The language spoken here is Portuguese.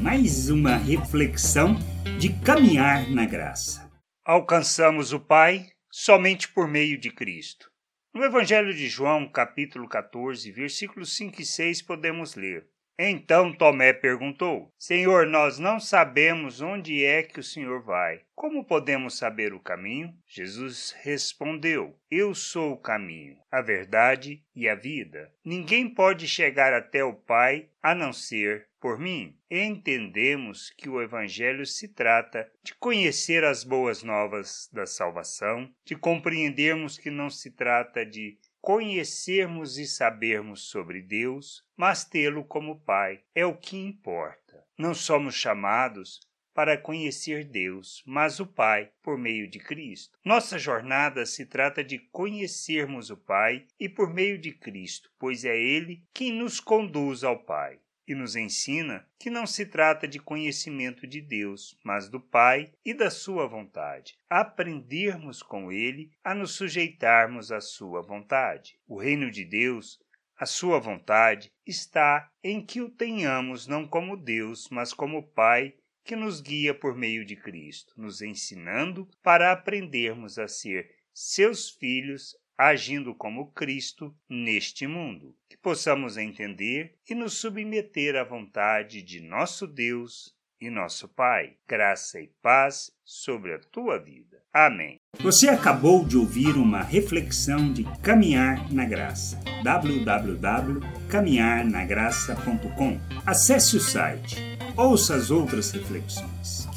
mais uma reflexão de caminhar na graça. Alcançamos o Pai somente por meio de Cristo. No Evangelho de João, capítulo 14, versículos 5 e 6, podemos ler: Então Tomé perguntou: Senhor, nós não sabemos onde é que o Senhor vai. Como podemos saber o caminho? Jesus respondeu: Eu sou o caminho, a verdade e a vida. Ninguém pode chegar até o Pai a não ser por mim. Entendemos que o Evangelho se trata de conhecer as boas novas da salvação, de compreendermos que não se trata de conhecermos e sabermos sobre Deus, mas tê-lo como Pai. É o que importa. Não somos chamados para conhecer Deus, mas o Pai por meio de Cristo. Nossa jornada se trata de conhecermos o Pai e por meio de Cristo, pois é Ele quem nos conduz ao Pai. E nos ensina que não se trata de conhecimento de Deus, mas do Pai e da Sua vontade. Aprendermos com Ele a nos sujeitarmos à Sua vontade. O reino de Deus a sua vontade está em que o tenhamos não como Deus, mas como Pai que nos guia por meio de Cristo, nos ensinando para aprendermos a ser seus filhos, agindo como Cristo neste mundo. Que possamos entender e nos submeter à vontade de nosso Deus e nosso Pai. Graça e paz sobre a tua vida. Amém. Você acabou de ouvir uma reflexão de Caminhar na Graça. www.caminharnagraça.com. Acesse o site Ouça as outras reflexões.